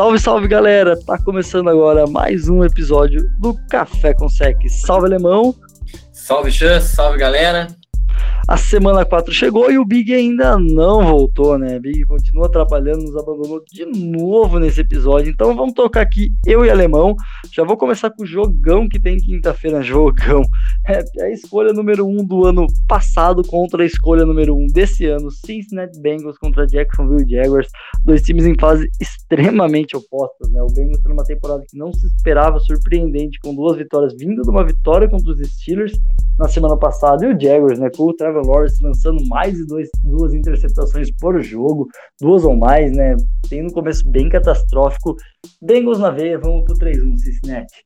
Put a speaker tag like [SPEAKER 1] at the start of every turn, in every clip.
[SPEAKER 1] Salve, salve galera! Tá começando agora mais um episódio do Café com Sec. Salve alemão!
[SPEAKER 2] Salve Chan, salve galera!
[SPEAKER 1] A semana 4 chegou e o Big ainda não voltou, né? Big continua atrapalhando, nos abandonou de novo nesse episódio. Então vamos tocar aqui eu e Alemão. Já vou começar com o jogão que tem quinta-feira. Jogão. É, é a escolha número 1 um do ano passado contra a escolha número 1 um desse ano. Cincinnati Bengals contra Jacksonville Jaguars. Dois times em fase extremamente opostas, né? O Bengals tá numa temporada que não se esperava, surpreendente, com duas vitórias, vindo de uma vitória contra os Steelers na semana passada. E o Jaguars, né? Com o Trevor Lawrence lançando mais de dois, duas interceptações por jogo, duas ou mais, né? Tem no começo bem catastrófico. Bengals na veia, vamos pro 3-1, Cincinnati.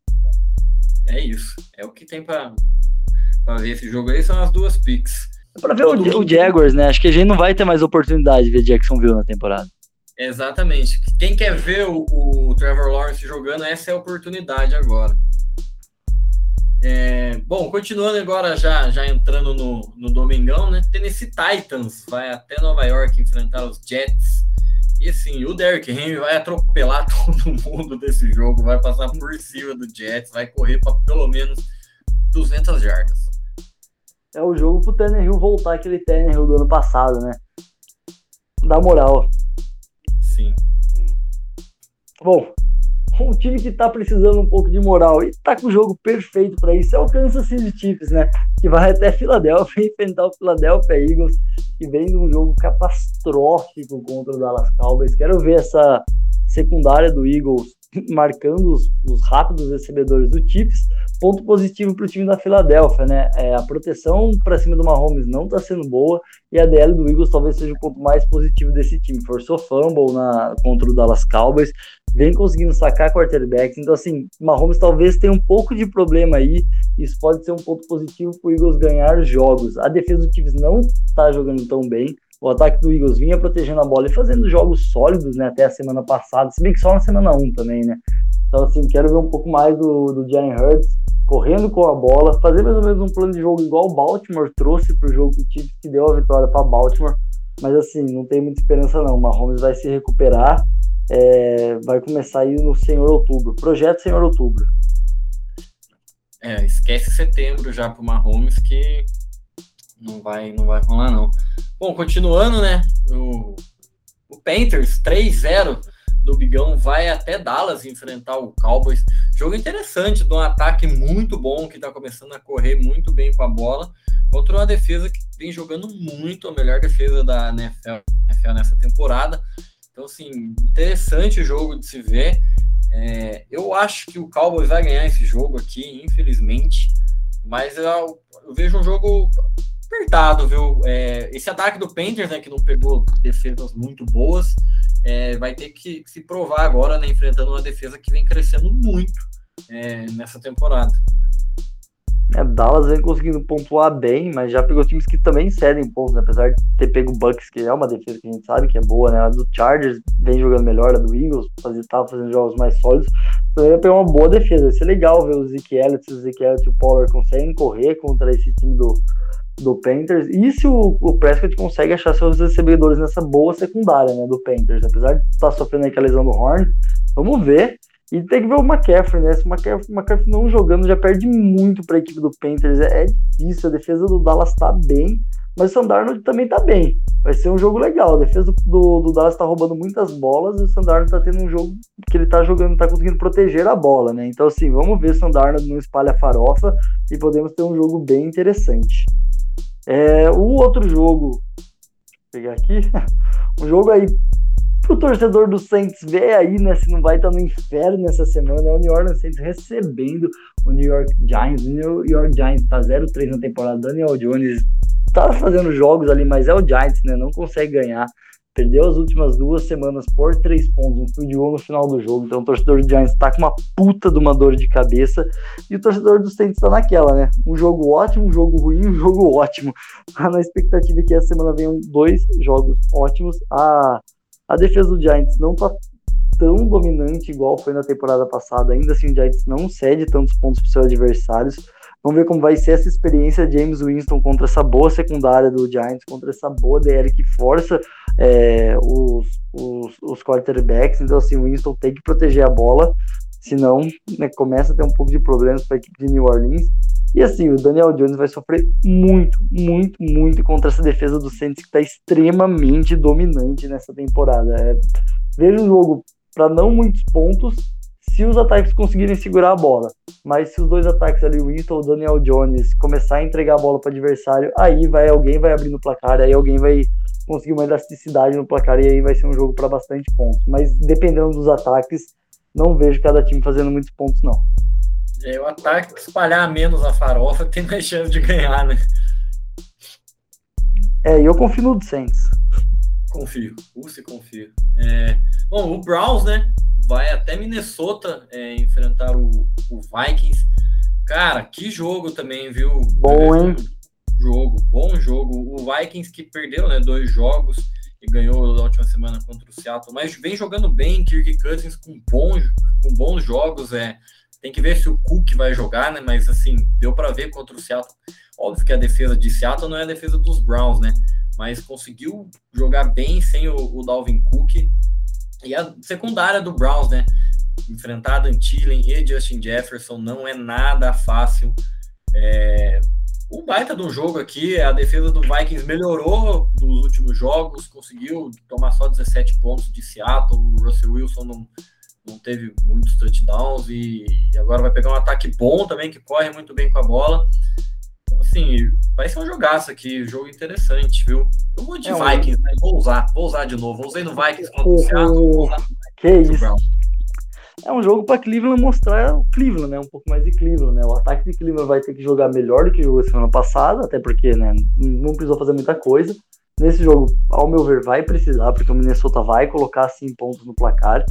[SPEAKER 2] É isso. É o que tem para ver esse jogo aí, são as duas picks.
[SPEAKER 1] É pra ver o, o, Jaguars, né? Acho que a gente não vai ter mais oportunidade de ver Jacksonville na temporada.
[SPEAKER 2] Exatamente. Quem quer ver o, o Trevor Lawrence jogando, essa é a oportunidade agora. É, bom, continuando agora, já, já entrando no, no domingão, né? Tennessee Titans vai até Nova York enfrentar os Jets. E assim, o Derrick Henry vai atropelar todo mundo desse jogo, vai passar por cima do Jets, vai correr para pelo menos 200 jardas.
[SPEAKER 1] É o jogo pro Tannehill voltar aquele Tannehill do ano passado, né? Dá moral.
[SPEAKER 2] Sim.
[SPEAKER 1] Bom, um time que tá precisando um pouco de moral e tá com o jogo perfeito para isso é o Kansas City Chiefs, né? Que vai até Filadélfia enfrentar o Philadelphia Eagles, que vem de um jogo catastrófico contra o Dallas Cowboys. Quero ver essa secundária do Eagles marcando os, os rápidos recebedores do Chiefs. Ponto positivo para o time da Filadélfia, né? É, a proteção para cima do Mahomes não está sendo boa e a DL do Eagles talvez seja o ponto mais positivo desse time. Forçou fumble na, contra o Dallas Cowboys, vem conseguindo sacar quarterbacks. Então, assim, Mahomes talvez tenha um pouco de problema aí. Isso pode ser um ponto positivo para o Eagles ganhar jogos. A defesa do Chiefs não está jogando tão bem. O ataque do Eagles vinha protegendo a bola e fazendo jogos sólidos, né, até a semana passada, se bem que só na semana 1 também, né. Então, assim, quero ver um pouco mais do, do Jalen Hurts correndo com a bola, fazer mais ou menos um plano de jogo igual o Baltimore trouxe para o jogo que Chiefs que deu a vitória para Baltimore. Mas, assim, não tem muita esperança não. O Mahomes vai se recuperar é, vai começar aí no Senhor Outubro. Projeto Senhor Outubro.
[SPEAKER 2] É, esquece setembro já pro Mahomes que não vai, não vai rolar não. Bom, continuando, né? O, o Panthers 3-0 do Bigão vai até Dallas enfrentar o Cowboys. Jogo interessante, de um ataque muito bom que está começando a correr muito bem com a bola contra uma defesa que vem jogando muito, a melhor defesa da NFL, NFL nessa temporada. Então, assim, interessante o jogo de se ver. É, eu acho que o Cowboys vai ganhar esse jogo aqui, infelizmente. Mas eu, eu vejo um jogo apertado, viu? É, esse ataque do Panthers, né, que não pegou defesas muito boas, é, vai ter que se provar agora, né, enfrentando uma defesa que vem crescendo muito é, nessa temporada.
[SPEAKER 1] É, Dallas vem conseguindo pontuar bem, mas já pegou times que também cedem pontos, né? apesar de ter pego o Bucks, que é uma defesa que a gente sabe que é boa, né? A do Chargers vem jogando melhor, a do Eagles faz, tava fazendo jogos mais sólidos. Também vai pegar uma boa defesa. Vai ser legal ver o Zeke Elliott, o Zeke Elliott e o Power conseguem correr contra esse time do, do Panthers. E se o, o Prescott consegue achar seus recebedores nessa boa secundária, né, do Panthers, apesar de estar tá sofrendo aquela lesão do Horn, vamos ver. E tem que ver o McCaffrey, né? Se o McCaffrey, McCaffrey não jogando já perde muito para a equipe do Panthers. É, é, difícil, a defesa do Dallas tá bem, mas o Sandarno também tá bem. Vai ser um jogo legal. A defesa do, do, do Dallas tá roubando muitas bolas e o Sandarno tá tendo um jogo que ele tá jogando, tá conseguindo proteger a bola, né? Então, assim, vamos ver se o Sandarno não espalha farofa e podemos ter um jogo bem interessante. É, o outro jogo, pegar aqui, um jogo aí o torcedor do Saints ver aí, né, se não vai estar no inferno nessa semana, é o New Orleans Saints recebendo o New York Giants. O New York Giants tá 0-3 na temporada, Daniel Jones tá fazendo jogos ali, mas é o Giants, né, não consegue ganhar. Perdeu as últimas duas semanas por três pontos, um field goal no final do jogo. Então o torcedor do Giants tá com uma puta de uma dor de cabeça. E o torcedor do Saints tá naquela, né? Um jogo ótimo, um jogo ruim, um jogo ótimo. Tá na expectativa que essa semana venham dois jogos ótimos. A a defesa do Giants não tá tão dominante igual foi na temporada passada. Ainda assim, o Giants não cede tantos pontos para seus adversários. Vamos ver como vai ser essa experiência de James Winston contra essa boa secundária do Giants, contra essa boa DL que força é, os, os, os quarterbacks. Então, assim, o Winston tem que proteger a bola, senão né, começa a ter um pouco de problemas para a equipe de New Orleans. E assim, o Daniel Jones vai sofrer muito, muito, muito contra essa defesa do Saints que está extremamente dominante nessa temporada. É, vejo um jogo para não muitos pontos, se os ataques conseguirem segurar a bola. Mas se os dois ataques ali, o Winston ou o Daniel Jones, começar a entregar a bola para o adversário, aí vai alguém vai abrir no placar, aí alguém vai conseguir uma elasticidade no placar e aí vai ser um jogo para bastante pontos. Mas dependendo dos ataques, não vejo cada time fazendo muitos pontos não.
[SPEAKER 2] É, o ataque espalhar menos a farofa tem mais chance de ganhar, né?
[SPEAKER 1] É, e eu confio no Saints.
[SPEAKER 2] Confio, você confia. É, bom, o Browns, né? vai até Minnesota é, enfrentar o, o, Vikings. Cara, que jogo também, viu?
[SPEAKER 1] Bom, hein?
[SPEAKER 2] Jogo, bom jogo. O Vikings que perdeu, né, dois jogos e ganhou na última semana contra o Seattle, mas vem jogando bem, Kirk Cousins com bons, com bons jogos, é. Tem que ver se o Cook vai jogar, né? Mas assim, deu para ver contra o Seattle. Óbvio que a defesa de Seattle não é a defesa dos Browns, né? Mas conseguiu jogar bem sem o, o Dalvin Cook e a secundária do Browns, né? Enfrentar Dan Thielen e Justin Jefferson não é nada fácil. É... Um baita um jogo aqui, a defesa do Vikings melhorou nos últimos jogos, conseguiu tomar só 17 pontos de Seattle. O Russell Wilson não, não teve muitos touchdowns e agora vai pegar um ataque bom também, que corre muito bem com a bola. Assim, vai ser um jogaço aqui, jogo interessante, viu? Eu vou de é, Vikings, né? Vou usar, vou usar de novo. Usei no Vikings contra o Seattle,
[SPEAKER 1] Que isso. É um jogo para Cleveland mostrar o Cleveland, né? Um pouco mais de Cleveland, né? O ataque de Cleveland vai ter que jogar melhor do que jogou semana passada, até porque, né, não precisou fazer muita coisa. Nesse jogo, ao meu ver, vai precisar, porque o Minnesota vai colocar assim pontos no placar.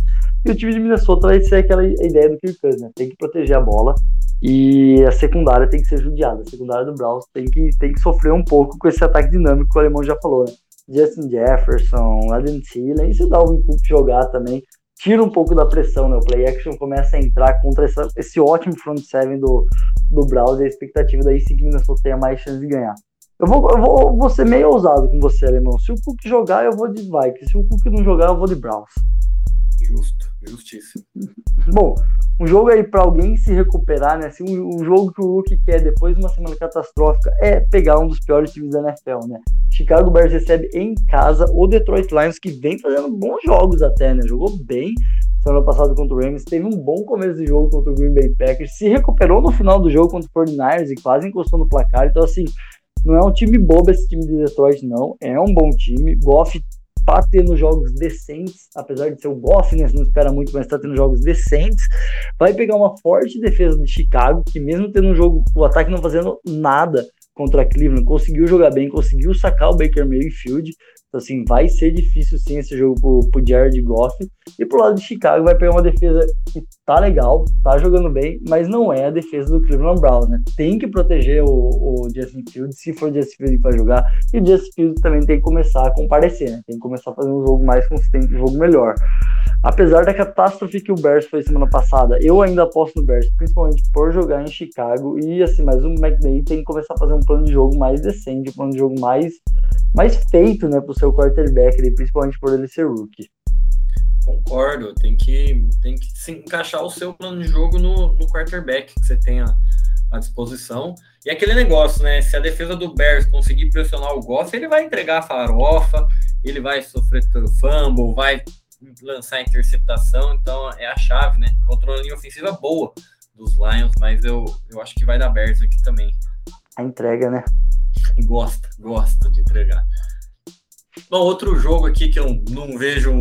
[SPEAKER 1] E o time de Minnesota vai ser aquela ideia do Kirk Cousins, né? Tem que proteger a bola e a secundária tem que ser judiada. A secundária do Browns tem que, tem que sofrer um pouco com esse ataque dinâmico que o Alemão já falou, né? Justin Jefferson, Adam Thielen, e se o Dalvin Cook jogar também, tira um pouco da pressão, né? O play action começa a entrar contra essa, esse ótimo front seven do, do Browns e a expectativa daí sim que Minnesota tenha mais chance de ganhar. Eu vou, eu vou, vou ser meio ousado com você, Alemão. Se o Cook jogar, eu vou de Vikings. Se o Cook não jogar, eu vou de Browns.
[SPEAKER 2] Justo, justíssimo.
[SPEAKER 1] Bom, um jogo aí para alguém se recuperar, né? Assim, um, um, jogo que o Hulk quer depois de uma semana catastrófica é pegar um dos piores times da NFL, né? Chicago Bears recebe em casa o Detroit Lions, que vem fazendo bons jogos até, né? Jogou bem semana passada contra o Rams, teve um bom começo de jogo contra o Green Bay Packers, se recuperou no final do jogo contra o 49ers e quase encostou no placar. Então, assim, não é um time bobo esse time de Detroit, não. É um bom time. Goff tá tendo jogos decentes, apesar de ser o Goff, né? Você não espera muito, mas tá tendo jogos decentes. Vai pegar uma forte defesa de Chicago, que mesmo tendo um jogo, o ataque não fazendo nada contra Cleveland, conseguiu jogar bem, conseguiu sacar o Baker Mayfield. Então, assim, vai ser difícil sim esse jogo pro, pro Jared Goff. E pro lado de Chicago vai pegar uma defesa que tá legal, tá jogando bem, mas não é a defesa do Cleveland Browns, né? Tem que proteger o, o Justin Fields, se for o Justin Fields que vai jogar. E o Justin Fields também tem que começar a comparecer, né? Tem que começar a fazer um jogo mais consistente, um jogo melhor. Apesar da catástrofe que o Bears foi semana passada, eu ainda aposto no Bears, principalmente por jogar em Chicago. E assim, mas o McNay tem que começar a fazer um plano de jogo mais decente, um plano de jogo mais mais feito, né, pro seu quarterback, ali, principalmente por ele ser rookie.
[SPEAKER 2] Concordo, tem que, tem que se encaixar o seu plano de jogo no, no quarterback que você tenha à disposição. E aquele negócio, né? Se a defesa do Bears conseguir pressionar o Goff, ele vai entregar a farofa, ele vai sofrer fumble, vai lançar interceptação, então é a chave, né? Contra uma linha ofensiva boa dos Lions, mas eu, eu acho que vai dar Bears aqui também.
[SPEAKER 1] A entrega, né?
[SPEAKER 2] Gosta, gosta de entregar. Bom, outro jogo aqui que eu não vejo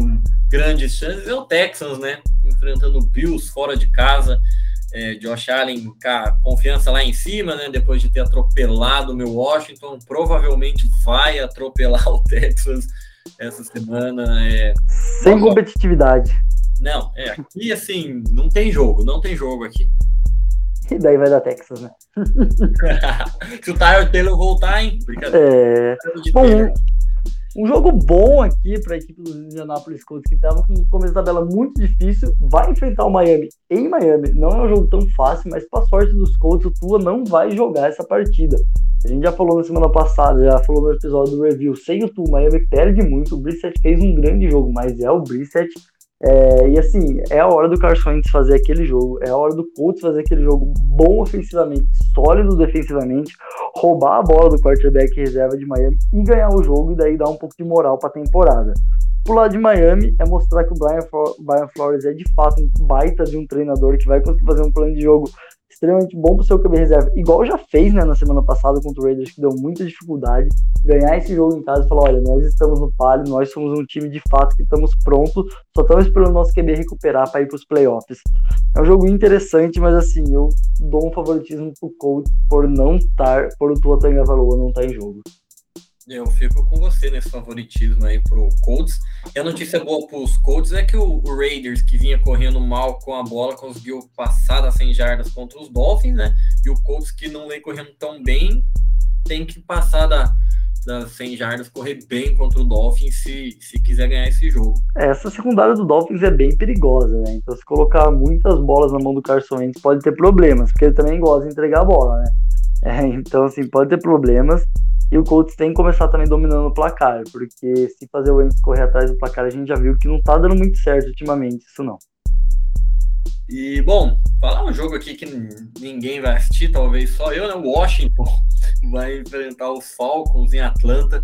[SPEAKER 2] grandes chances é o Texans, né? Enfrentando o Bills fora de casa. É, Josh Allen com a confiança lá em cima, né? Depois de ter atropelado o meu Washington, provavelmente vai atropelar o Texas essa semana. É...
[SPEAKER 1] Sem competitividade.
[SPEAKER 2] Não, é, aqui assim, não tem jogo, não tem jogo aqui.
[SPEAKER 1] E daí vai dar Texas, né?
[SPEAKER 2] Se o Tyler Taylor voltar, hein?
[SPEAKER 1] Brincadeira. É... Bom, Um jogo bom aqui para a equipe dos Indianapolis Colts, que estava com um começo da tabela muito difícil, vai enfrentar o Miami em Miami. Não é um jogo tão fácil, mas para sorte dos Colts, o Tua não vai jogar essa partida. A gente já falou na semana passada, já falou no episódio do review. Sem o Tua, o Miami perde muito. O Brissett fez um grande jogo, mas é o Brissett é, e assim, é a hora do Carson Wentz fazer aquele jogo, é a hora do Colts fazer aquele jogo bom ofensivamente, sólido defensivamente, roubar a bola do quarterback reserva de Miami e ganhar o jogo e daí dar um pouco de moral para a temporada. Pro lado de Miami é mostrar que o Brian, Brian Flores é de fato um baita de um treinador que vai conseguir fazer um plano de jogo extremamente bom para o seu QB reserva, igual já fez né, na semana passada contra o Raiders, que deu muita dificuldade, ganhar esse jogo em casa e falar: olha, nós estamos no palio, nós somos um time de fato que estamos prontos, só estamos esperando o nosso QB recuperar para ir para os playoffs. É um jogo interessante, mas assim, eu dou um favoritismo pro Colts por não estar, por o Tua Tagovailoa não estar tá em jogo.
[SPEAKER 2] Eu fico com você nesse favoritismo aí pro Colts. E a notícia boa pros Colts é que o, Raiders, que vinha correndo mal com a bola, conseguiu passar das 100 jardas contra os Dolphins, né? E o Colts, que não vem correndo tão bem, tem que passar da, das 100 jardas, correr bem contra o Dolphins se, se quiser ganhar esse jogo.
[SPEAKER 1] Essa secundária do Dolphins é bem perigosa, né? Então, se colocar muitas bolas na mão do Carson Wentz, pode ter problemas, porque ele também gosta de entregar a bola, né? É, então, assim, pode ter problemas. E o Colts tem que começar também dominando o placar, porque se fazer o Wentz correr atrás do placar, a gente já viu que não tá dando muito certo ultimamente, isso não.
[SPEAKER 2] E, bom, falar um jogo aqui que ninguém vai assistir, talvez só eu, né? O Washington vai enfrentar os Falcons em Atlanta.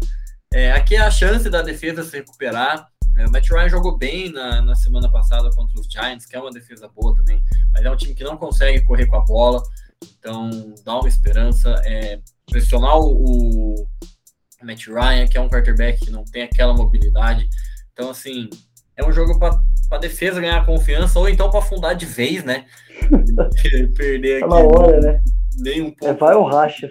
[SPEAKER 2] É, aqui é a chance da defesa se recuperar. É, o Matt Ryan jogou bem na, na semana passada contra os Giants, que é uma defesa boa também, mas é um time que não consegue correr com a bola, então dá uma esperança. É, pressionar o, o Matt Ryan, que é um quarterback que não tem aquela mobilidade. Então, assim, é um jogo para a defesa ganhar confiança, ou então para afundar de vez, né? Perder
[SPEAKER 1] tá aqui. Tá hora, né?
[SPEAKER 2] Nem um
[SPEAKER 1] pouco. É, vai ou racha.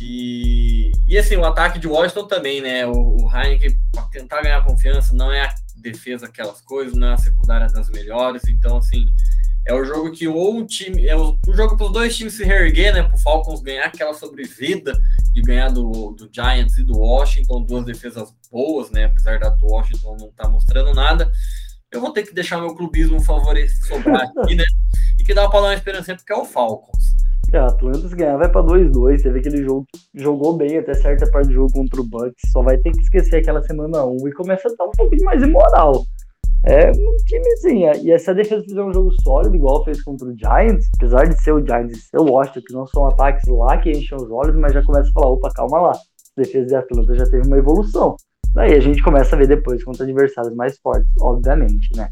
[SPEAKER 2] E, e assim, o ataque de Washington também, né? O, o Heineken, para tentar ganhar confiança, não é a defesa aquelas coisas, não é a secundária das melhores. Então, assim, é o jogo que ou um time. É o, o jogo para os dois times se reerguer, né? Para o Falcons ganhar aquela sobrevida de ganhar do, do Giants e do Washington, duas defesas boas, né? Apesar da do Washington não estar tá mostrando nada. Eu vou ter que deixar meu clubismo favorecido sobrar aqui, né? E que dá para dar uma esperança porque é o Falcons.
[SPEAKER 1] É, Atlanta ganhar vai para 2-2. Teve aquele jogo jogou bem até certa parte do jogo contra o Bucks. Só vai ter que esquecer aquela semana 1 e começa a estar um pouquinho mais imoral. É um time assim, e essa defesa fizer um jogo sólido, igual fez contra o Giants, apesar de ser o Giants e ser o Washington, que não são ataques lá que enchem os olhos, mas já começa a falar, opa, calma lá, a defesa de Atlanta já teve uma evolução. Daí a gente começa a ver depois contra adversários mais fortes, obviamente, né?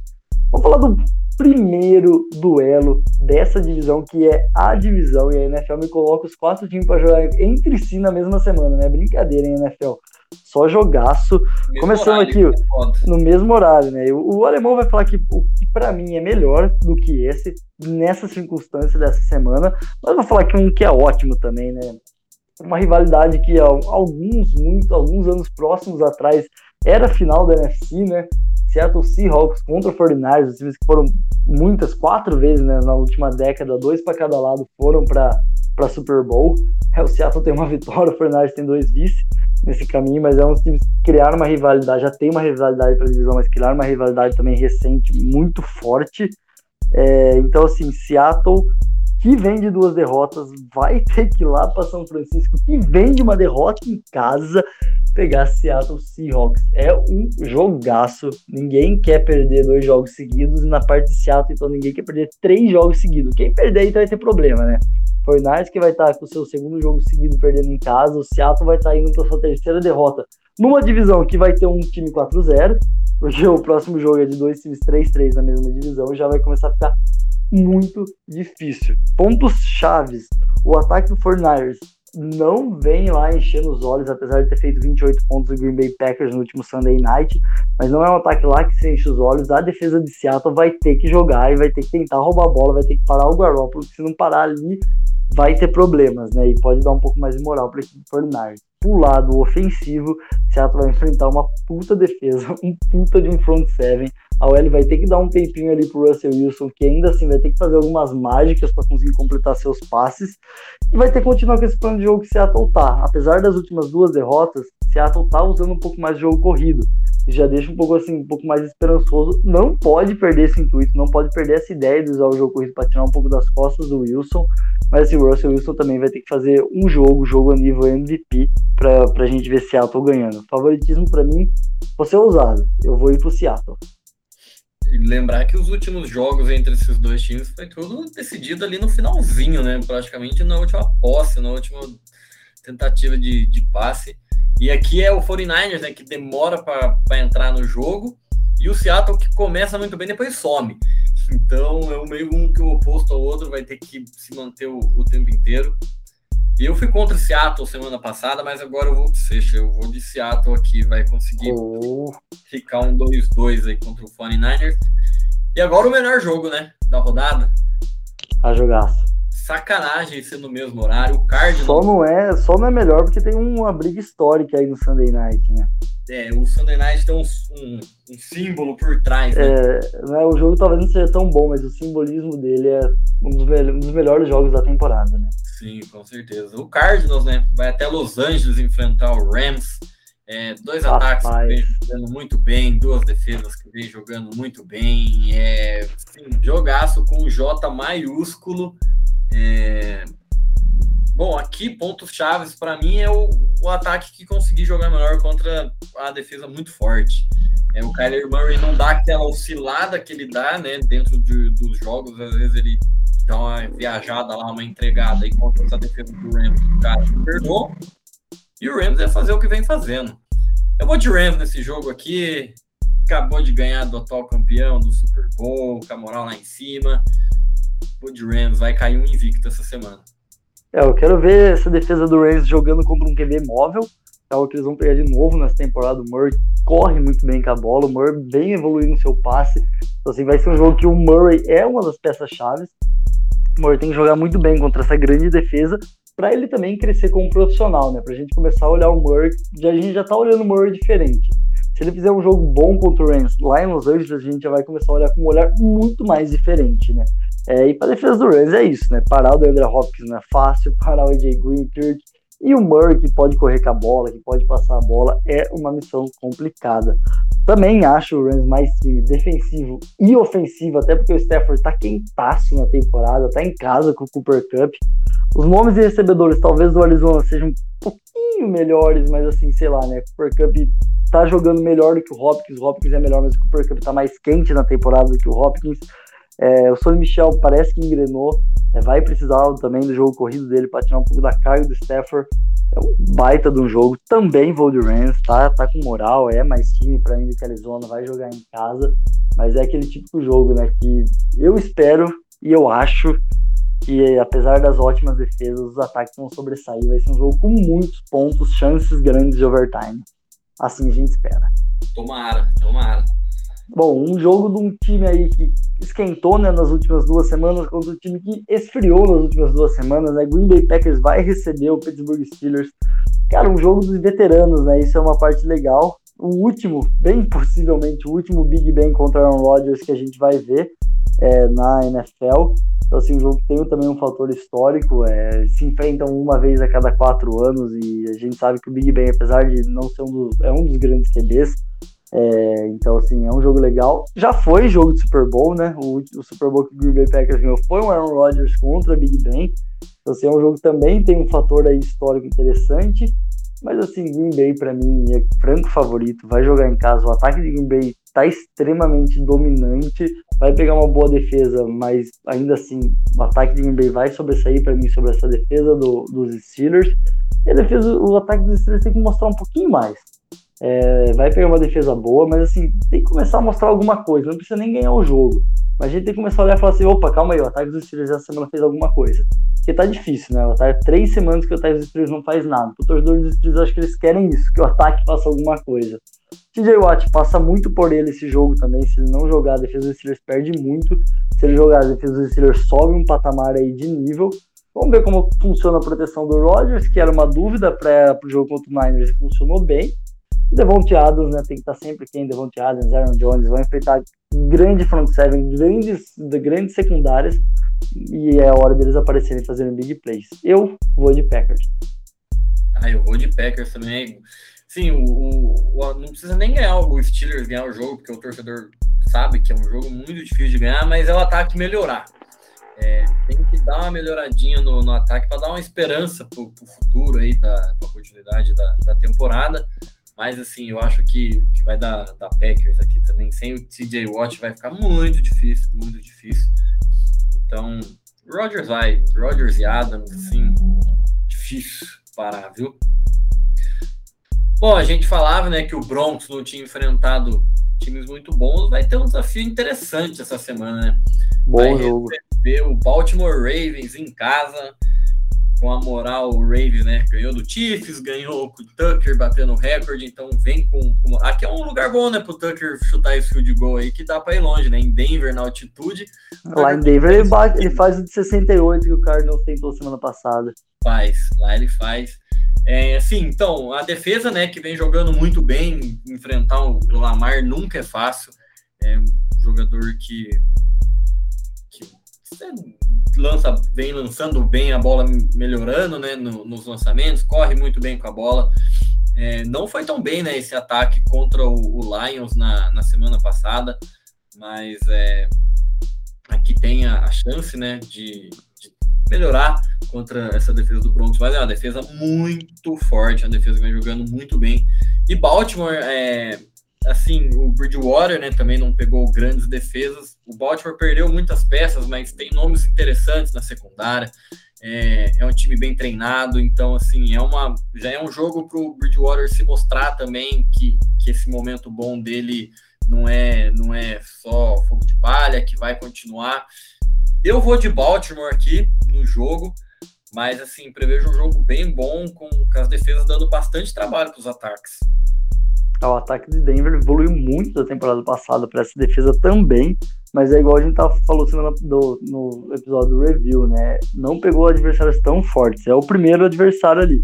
[SPEAKER 1] Vamos falar do primeiro duelo dessa divisão, que é a divisão, e a NFL me coloca os quatro times para jogar entre si na mesma semana, né? Brincadeira, hein, NFL? Só jogaço. Começando aqui é no mesmo horário, né? O, o, alemão vai falar que o que para mim é melhor do que esse, nessa circunstância dessa semana, mas vou falar que um que é ótimo também, né? Uma rivalidade que há alguns, muito, alguns anos próximos atrás era final da NFC, né? Seattle Seahawks contra o 49ers, os times que foram muitas, quatro vezes né, na última década, dois para cada lado foram para Super Bowl. É, o Seattle tem uma vitória, o 49ers tem dois vice nesse caminho, mas é um times que criaram uma rivalidade, já tem uma rivalidade para divisão, mas criaram uma rivalidade também recente muito forte. É, então, assim, Seattle, que vem de duas derrotas, vai ter que ir lá para São Francisco, que vem de uma derrota em casa, pegar Seattle Seahawks. É um jogaço. Ninguém quer perder dois jogos seguidos, e na parte de Seattle, então ninguém quer perder três jogos seguidos. Quem perder, então vai ter problema, né? Fortnite que vai estar com o seu segundo jogo seguido perdendo em casa, o Seattle vai estar indo para sua terceira derrota numa divisão que vai ter um time 4-0, porque o próximo jogo é de dois times 3-3 na mesma divisão, já vai começar a ficar muito difícil. Pontos chaves: o ataque do 49ers não vem lá enchendo os olhos, apesar de ter feito 28 pontos do Green Bay Packers no último Sunday Night, mas não é um ataque lá que se enche os olhos. A defesa de Seattle vai ter que jogar e vai ter que tentar roubar a bola, vai ter que parar o Garoppolo, se não parar ali, vai ter problemas, né? E pode dar um pouco mais de moral para equipe Fortnite. Pro lado ofensivo, Seattle vai enfrentar uma puta defesa, um puta de um front seven. A OL vai ter que dar um tempinho ali pro Russell Wilson, que ainda assim vai ter que fazer algumas mágicas para conseguir completar seus passes. E vai ter que continuar com esse plano de jogo que Seattle tá. Apesar das últimas duas derrotas, Seattle tá usando um pouco mais de jogo corrido. E já deixa um pouco assim, um pouco mais esperançoso. Não pode perder esse intuito, não pode perder essa ideia de usar o jogo corrido para tirar um pouco das costas do Wilson. Mas assim, o Russell Wilson também vai ter que fazer um jogo, jogo a nível MVP, pra, pra gente ver Seattle ganhando. Favoritismo para mim, você é ousado. Eu vou ir pro Seattle.
[SPEAKER 2] Lembrar que os últimos jogos entre esses dois times foi tudo decidido ali no finalzinho, né? Praticamente na última posse, na última tentativa de, de passe. E aqui é o 49ers, né, que demora para entrar no jogo, e o Seattle que começa muito bem, depois some. Então é um meio um que o oposto ao outro vai ter que se manter o, o tempo inteiro. E eu fui contra o Seattle semana passada, mas agora eu vou de. Eu vou de Seattle aqui, vai conseguir oh. ficar um 2-2 aí contra o 49ers. E agora o melhor jogo, né, da rodada.
[SPEAKER 1] A jogaço
[SPEAKER 2] sacanagem ser no mesmo horário. O Cardinals.
[SPEAKER 1] Só não é, só não é melhor porque tem uma briga histórica aí no Sunday Night, né?
[SPEAKER 2] É, o Sunday Night tem um, um, um símbolo por trás, né?
[SPEAKER 1] É, né, o jogo talvez não seja tão bom, mas o simbolismo dele é um dos, um dos melhores jogos da temporada, né?
[SPEAKER 2] Sim, com certeza. O Cardinals, né? Vai até Los Angeles enfrentar o Rams. É, dois Rapaz. ataques que vem jogando muito bem, duas defesas que vem jogando muito bem. É, assim, jogaço com o J maiúsculo. É... Bom, aqui, pontos chaves para mim é o, o ataque que consegui jogar melhor contra a defesa muito forte. É, o Kyler Murray não dá aquela oscilada que ele dá né, dentro de, dos jogos, às vezes ele dá uma viajada lá, uma entregada e contra essa defesa do Rams, o cara perdoou. E o Rams é fazer o que vem fazendo. Eu vou de Rams nesse jogo aqui. Acabou de ganhar do atual campeão do Super Bowl, com a moral lá em cima o de Rams vai cair um invicto essa semana.
[SPEAKER 1] É, eu quero ver essa defesa do Rams jogando contra um QB móvel. É algo que eles vão pegar de novo nessa temporada. O Murray corre muito bem com a bola. O Murray vem evoluindo seu passe. Então, assim, vai ser um jogo que o Murray é uma das peças-chave. O Murray tem que jogar muito bem contra essa grande defesa para ele também crescer como profissional, né? Pra gente começar a olhar o Murray. A gente já tá olhando o Murray diferente. Se ele fizer um jogo bom contra o Rams lá em Los Angeles, a gente já vai começar a olhar com um olhar muito mais diferente, né? É, e para defesa do Rams é isso, né? Parar o DeAndre Hopkins não é fácil, parar o AJ Green, Kirk e o Murray, que pode correr com a bola, que pode passar a bola, é uma missão complicada. Também acho o Rams mais time defensivo e ofensivo, até porque o Stafford tá quentaço na temporada, tá em casa com o Cooper Cup. Os nomes de recebedores, talvez do Arizona, sejam um pouquinho melhores, mas assim, sei lá, né? Cooper Cup tá jogando melhor do que o Hopkins, o Hopkins é melhor, mas o Cooper Cup tá mais quente na temporada do que o Hopkins. É, o Sonny Michel parece que engrenou, é, vai precisar também do jogo corrido dele para tirar um pouco da carga do Stafford. É um baita de um jogo. Também vou de Rams, tá, tá com moral, é mais time para mim do que Arizona, vai jogar em casa. Mas é aquele de jogo, né, que eu espero e eu acho que, apesar das ótimas defesas, os ataques vão sobressair. Vai ser um jogo com muitos pontos, chances grandes de overtime. Assim a gente espera.
[SPEAKER 2] Tomara, tomara.
[SPEAKER 1] Bom, um jogo de um time aí que esquentou né, nas últimas duas semanas contra um time que esfriou nas últimas duas semanas, né? Green Bay Packers vai receber o Pittsburgh Steelers. Cara, um jogo dos veteranos, né? Isso é uma parte legal. O último, bem possivelmente, o último Big Bang contra Aaron Rodgers que a gente vai ver é, na NFL. Então, assim, um jogo tem também um fator histórico, é, se enfrentam uma vez a cada quatro anos e a gente sabe que o Big Ben, apesar de não ser um dos, é um dos grandes QBs, é, então, assim, é um jogo legal. Já foi jogo de Super Bowl, né? O, o Super Bowl que o Green Bay Packers ganhou foi um Aaron Rodgers contra Big Ben. Então, assim, é um jogo que também tem um fator aí histórico interessante. Mas, assim, Green Bay, para mim, é franco favorito. Vai jogar em casa. O ataque de Green Bay tá extremamente dominante. Vai pegar uma boa defesa, mas ainda assim, o ataque de Green Bay vai sobressair para mim sobre essa defesa do, dos Steelers. E a defesa, o ataque dos Steelers tem que mostrar um pouquinho mais. É, vai pegar uma defesa boa, mas assim, tem que começar a mostrar alguma coisa. Não precisa nem ganhar o jogo. Mas a gente tem que começar a olhar e falar assim: opa, calma aí, o ataque dos Steelers essa semana fez alguma coisa. Porque tá difícil, né? Tá três semanas que o ataque dos Steelers não faz nada. O torcedor dos Steelers acho que eles querem isso, que o ataque faça alguma coisa. TJ Watt passa muito por ele esse jogo também. Se ele não jogar, a defesa dos Steelers perde muito. Se ele jogar, a defesa dos Steelers sobe um patamar aí de nível. Vamos ver como funciona a proteção do Rodgers, que era uma dúvida para o jogo contra o Niners e funcionou bem. Devonte Adams, né, tem que estar sempre quem, Devonte Adams, Aaron Jones, vão enfrentar grande front seven, grandes, grandes secundárias, e é a hora deles aparecerem fazendo big plays. Eu vou de Packers.
[SPEAKER 2] Ah, eu vou de Packers também. sim, o, o, o, não precisa nem ganhar o Steelers ganhar o jogo, porque o torcedor sabe que é um jogo muito difícil de ganhar, mas é o ataque melhorar. É, tem que dar uma melhoradinha no, no ataque para dar uma esperança para o futuro aí, da pra continuidade da, da temporada. Mas assim, eu acho que, que vai dar, dar Packers aqui também. Sem o TJ Watt vai ficar muito difícil, muito difícil. Então, Rodgers vai, Rodgers e Adams, assim, difícil parar, viu? Bom, a gente falava, né, que o Broncos não tinha enfrentado times muito bons, vai ter um desafio interessante essa semana, né?
[SPEAKER 1] Bom vai jogo.
[SPEAKER 2] receber o Baltimore Ravens em casa, com a moral, o Ravens, né? Ganhou do Chiefs, ganhou com o Tucker batendo recorde, então vem com, com, Aqui é um lugar bom, né, pro Tucker chutar esse field goal aí, que dá pra ir longe, né? Em Denver, na altitude.
[SPEAKER 1] Lá em Denver ele, bate, ele faz o de 68 que o Cardinals tentou semana passada.
[SPEAKER 2] Faz, lá ele faz. É, assim, então, a defesa, né, que vem jogando muito bem, enfrentar o Lamar nunca é fácil. É um jogador que lança, vem lançando bem a bola, melhorando, né, no, nos lançamentos, corre muito bem com a bola. É, não foi tão bem, né, esse ataque contra o, o Lions na, na semana passada, mas é, aqui tem a, a chance, né, de, de melhorar contra essa defesa do Broncos, mas é uma defesa muito forte, uma defesa que vem jogando muito bem. E Baltimore, é, assim, o Bridgewater, né, também não pegou grandes defesas. O Baltimore perdeu muitas peças, mas tem nomes interessantes na secundária. É, é um time bem treinado, então assim é uma já é um jogo para o Bridgewater se mostrar também que, que esse momento bom dele não é não é só fogo de palha, que vai continuar. Eu vou de Baltimore aqui no jogo, mas assim, prevejo um jogo bem bom, com, com as defesas dando bastante trabalho para os ataques.
[SPEAKER 1] O ataque de Denver evoluiu muito da temporada passada para essa defesa também, mas é igual a gente tava, falou semana do, no episódio do review, né? Não pegou adversários tão fortes. É o primeiro adversário ali.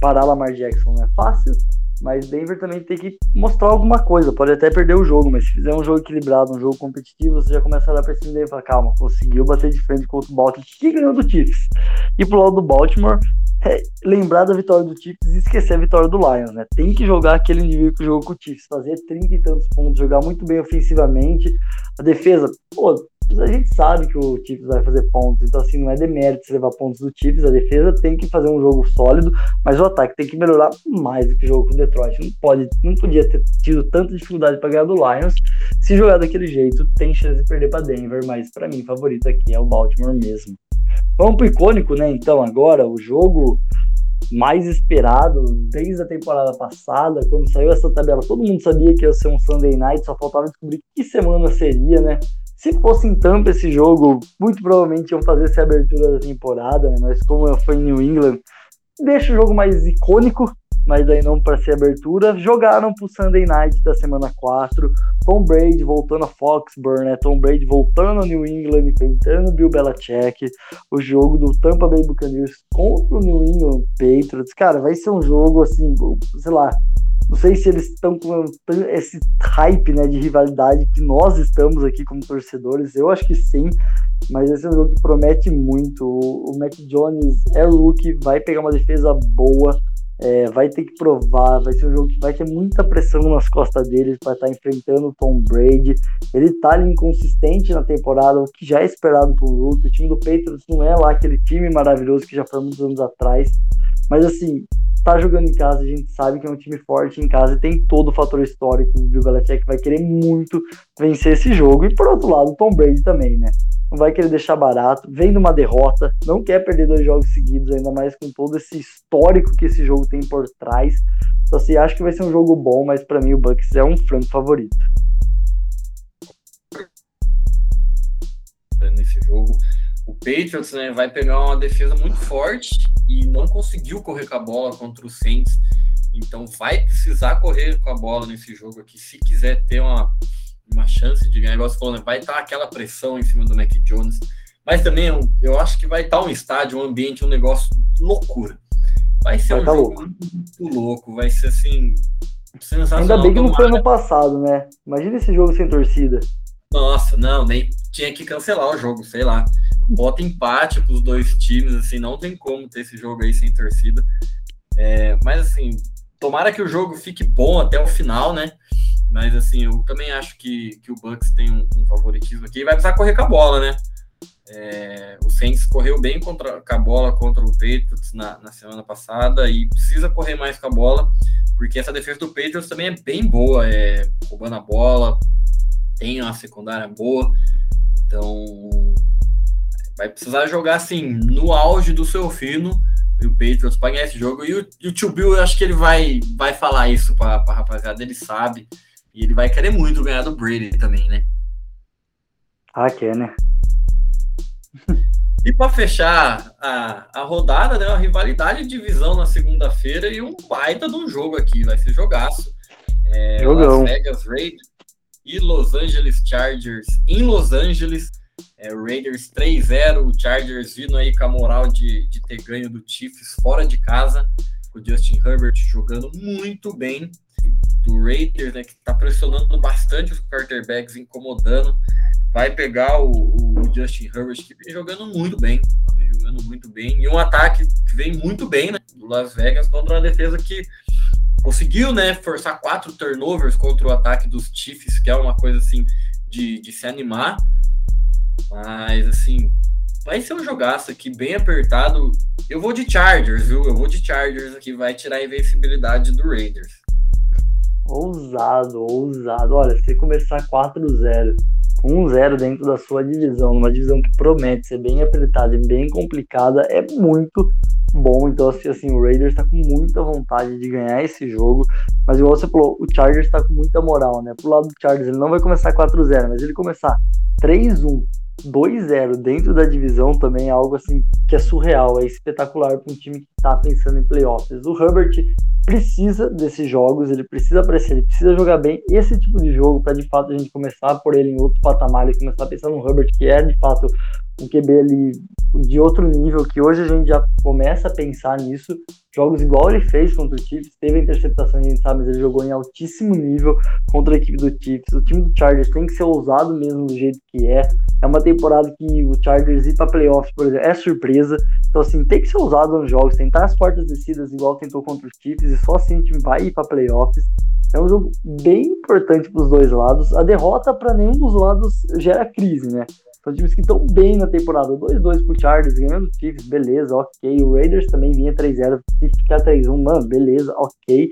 [SPEAKER 1] Parar Lamar Jackson não é fácil, mas Denver também tem que mostrar alguma coisa. Pode até perder o jogo, mas se fizer um jogo equilibrado, um jogo competitivo, você já começa a dar pra cima e falar, calma, conseguiu bater de frente contra o Baltimore, que ganhou do Chiefs. E pro lado do Baltimore, é, lembrar da vitória do Chiefs e esquecer a vitória do Lions, né? Tem que jogar aquele indivíduo que jogou com o Chiefs, fazer 30 e tantos pontos, jogar muito bem ofensivamente. A defesa, pô, a gente sabe que o Chiefs vai fazer pontos, então assim, não é demérito se levar pontos do Chiefs, a defesa tem que fazer um jogo sólido, mas o ataque tem que melhorar mais do que o jogo com o Detroit. Não pode, não podia ter tido tanta dificuldade para ganhar do Lions. Se jogar daquele jeito, tem chance de perder para Denver, mas para mim, favorito aqui é o Baltimore mesmo. Vamos pro icônico, né? Então, agora, o jogo mais esperado desde a temporada passada, quando saiu essa tabela, todo mundo sabia que ia ser um Sunday Night, só faltava descobrir que semana seria, né? Se fosse em Tampa esse jogo, muito provavelmente iam fazer essa abertura da temporada, né? Mas como foi em New England, deixa o jogo mais icônico, mas aí não para ser abertura. Jogaram pro Sunday Night da semana 4. Tom Brady voltando a Foxborough, né? Tom Brady voltando a New England, enfrentando Bill Belichick. O jogo do Tampa Bay Buccaneers contra o New England Patriots. Cara, vai ser um jogo assim, sei lá, não sei se eles estão com esse hype né, de rivalidade que nós estamos aqui como torcedores. Eu acho que sim, mas esse é um jogo que promete muito. O, Mac Jones é rookie, vai pegar uma defesa boa, é, vai ter que provar. Vai ser um jogo que vai ter muita pressão nas costas dele para estar tá enfrentando o Tom Brady. Ele tá ali inconsistente na temporada, o que já é esperado para o rookie. O time do Patriots não é lá aquele time maravilhoso que já foi muitos anos atrás. Mas assim, tá jogando em casa, a gente sabe que é um time forte em casa e tem todo o fator histórico. O Bill Belichick vai querer muito vencer esse jogo. E por outro lado, o Tom Brady também, né? Não vai querer deixar barato, vem numa derrota, não quer perder dois jogos seguidos, ainda mais com todo esse histórico que esse jogo tem por trás. Então, assim, acho que vai ser um jogo bom, mas para mim o Bucks é um franco favorito.
[SPEAKER 2] Nesse jogo, o Patriots né, vai pegar uma defesa muito forte e não conseguiu correr com a bola contra o Saints. Então vai precisar correr com a bola nesse jogo aqui, se quiser ter uma, uma chance de ganhar. Igual falou, né? vai estar aquela pressão em cima do Mac Jones. Mas também eu, eu acho que vai estar um estádio, um ambiente, um negócio loucura. Vai ser vai um tá jogo louco. muito louco, vai ser assim.
[SPEAKER 1] Ainda bem que não foi ano passado, né? Imagina esse jogo sem torcida.
[SPEAKER 2] Nossa, não, nem tinha que cancelar o jogo, sei lá bota empate para os dois times, assim, não tem como ter esse jogo aí sem torcida. É, mas assim, tomara que o jogo fique bom até o final, né? Mas assim, eu também acho que, que o Bucks tem um, um favoritismo aqui e vai precisar correr com a bola, né? É, o Saints correu bem contra, com a bola contra o Patriots na, na, semana passada e precisa correr mais com a bola, porque essa defesa do Patriots também é bem boa, é, roubando a bola, tem uma secundária boa, então vai precisar jogar assim no auge do seu fino e o Patriots para ganhar esse jogo. E o, e o Tio Bill, eu acho que ele vai, vai falar isso para a rapaziada, ele sabe, e ele vai querer muito ganhar do Brady também, né?
[SPEAKER 1] Ah, quer, né?
[SPEAKER 2] E para fechar a, a rodada, né, uma rivalidade de divisão na segunda-feira e um baita de um jogo aqui, vai ser jogaço. É, Jogão. Las Vegas Raiders e Los Angeles Chargers em Los Angeles. É, Raiders 3-0, Chargers vindo aí com a moral de, de ter ganho do Chiefs fora de casa, com o Justin Herbert jogando muito bem. Do Raiders, né, que está pressionando bastante os quarterbacks, incomodando vai pegar o, o, Justin Herbert, que vem jogando muito bem. Vem jogando muito bem. E um ataque que vem muito bem, né? Do Las Vegas contra uma defesa que conseguiu, né? Forçar quatro turnovers contra o ataque dos Chiefs, que é uma coisa assim de, de se animar. Mas assim, vai ser um jogaço aqui bem apertado. Eu vou de Chargers, viu? Eu vou de Chargers aqui, vai tirar a invencibilidade do Raiders.
[SPEAKER 1] Ousado, ousado. Olha, se começar 4-0 1-0 dentro da sua divisão, numa divisão que promete ser bem apertada e bem complicada, é muito bom. Então, assim, assim o Raiders está com muita vontade de ganhar esse jogo. Mas, igual você falou, o Chargers está com muita moral, né? Pro lado do Chargers, ele não vai começar 4-0, mas ele começar 3-1, 2-0 dentro da divisão também é algo assim que é surreal, é espetacular para um time que está pensando em playoffs. O Herbert precisa desses jogos, ele precisa aparecer, ele precisa jogar bem esse tipo de jogo para de fato a gente começar por ele em outro patamar e começar a pensar no Herbert, que é de fato um QB ali de outro nível, que hoje a gente já começa a pensar nisso. Jogos igual ele fez contra o Chiefs, teve a interceptação, a gente sabe, mas ele jogou em altíssimo nível contra a equipe do Chiefs. O time do Chargers tem que ser ousado mesmo do jeito que é. É uma temporada que o Chargers ir para playoffs, por exemplo, é surpresa. Então, assim, tem que ser ousado nos jogos, tentar as portas descidas igual tentou contra os Chiefs, e só assim o time vai ir para playoffs. É um jogo bem importante para os dois lados. A derrota para nenhum dos lados gera crise, né? São times que estão bem na temporada. 2-2 pro Chargers, ganhando o Chiefs, beleza, ok. O Raiders também vinha 3-0, se ficar 3-1, mano, beleza, ok.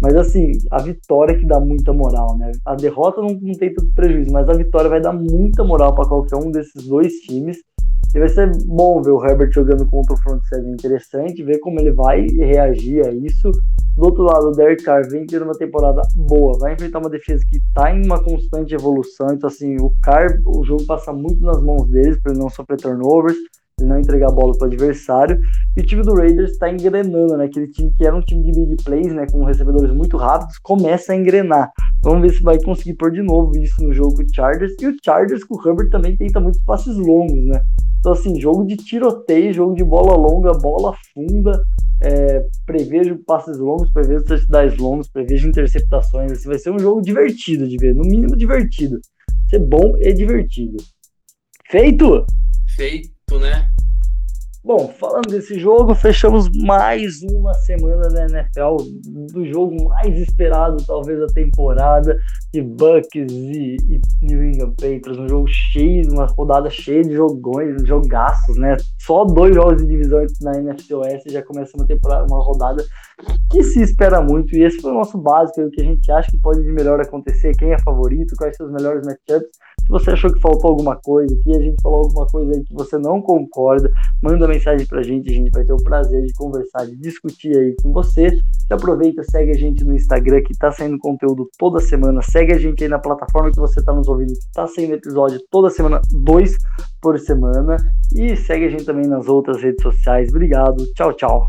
[SPEAKER 1] Mas assim, a vitória que dá muita moral, né? A derrota não, não tem tanto prejuízo, mas a vitória vai dar muita moral para qualquer um desses dois times. E vai ser bom ver o Herbert jogando contra o front seven interessante, ver como ele vai reagir a isso. Do outro lado, o Derek Carr vem tendo uma temporada boa, vai enfrentar uma defesa que está em uma constante evolução. Então, assim, o Carr, o jogo passa muito nas mãos deles para ele não sofrer turnovers, ele não entregar a bola para o adversário. E o time do Raiders está engrenando, né? Aquele time que era um time de big plays, né? Com recebedores muito rápidos, começa a engrenar. Vamos ver se vai conseguir pôr de novo isso no jogo com o Chargers. E o Chargers com o Herbert também tenta muitos passes longos, né? Então, assim, jogo de tiroteio, jogo de bola longa, bola funda. É, prevejo passes longos, prevejo touchdowns longos, prevejo interceptações. Assim, vai ser um jogo divertido de ver, no mínimo divertido. Ser bom e divertido. Feito?
[SPEAKER 2] Feito, né?
[SPEAKER 1] Bom, falando desse jogo, fechamos mais uma semana da NFL, do jogo mais esperado, talvez, da temporada, de Bucks e, e New England Patriots, um jogo cheio, uma rodada cheia de jogões, jogaços, né? Só dois jogos de divisão na NFC Oeste já começa uma temporada, uma rodada que se espera muito, e esse foi o nosso básico, o que a gente acha que pode de melhor acontecer, quem é favorito, quais são os melhores matchups, se você achou que faltou alguma coisa aqui, a gente falou alguma coisa aí que você não concorda, manda mensagem pra gente, a gente vai ter o prazer de conversar, de discutir aí com você. E aproveita, segue a gente no Instagram que tá saindo conteúdo toda semana. A gente aí na plataforma que você tá nos ouvindo, que tá saindo episódio toda semana, dois por semana. E segue a gente também nas outras redes sociais. Obrigado, tchau, tchau.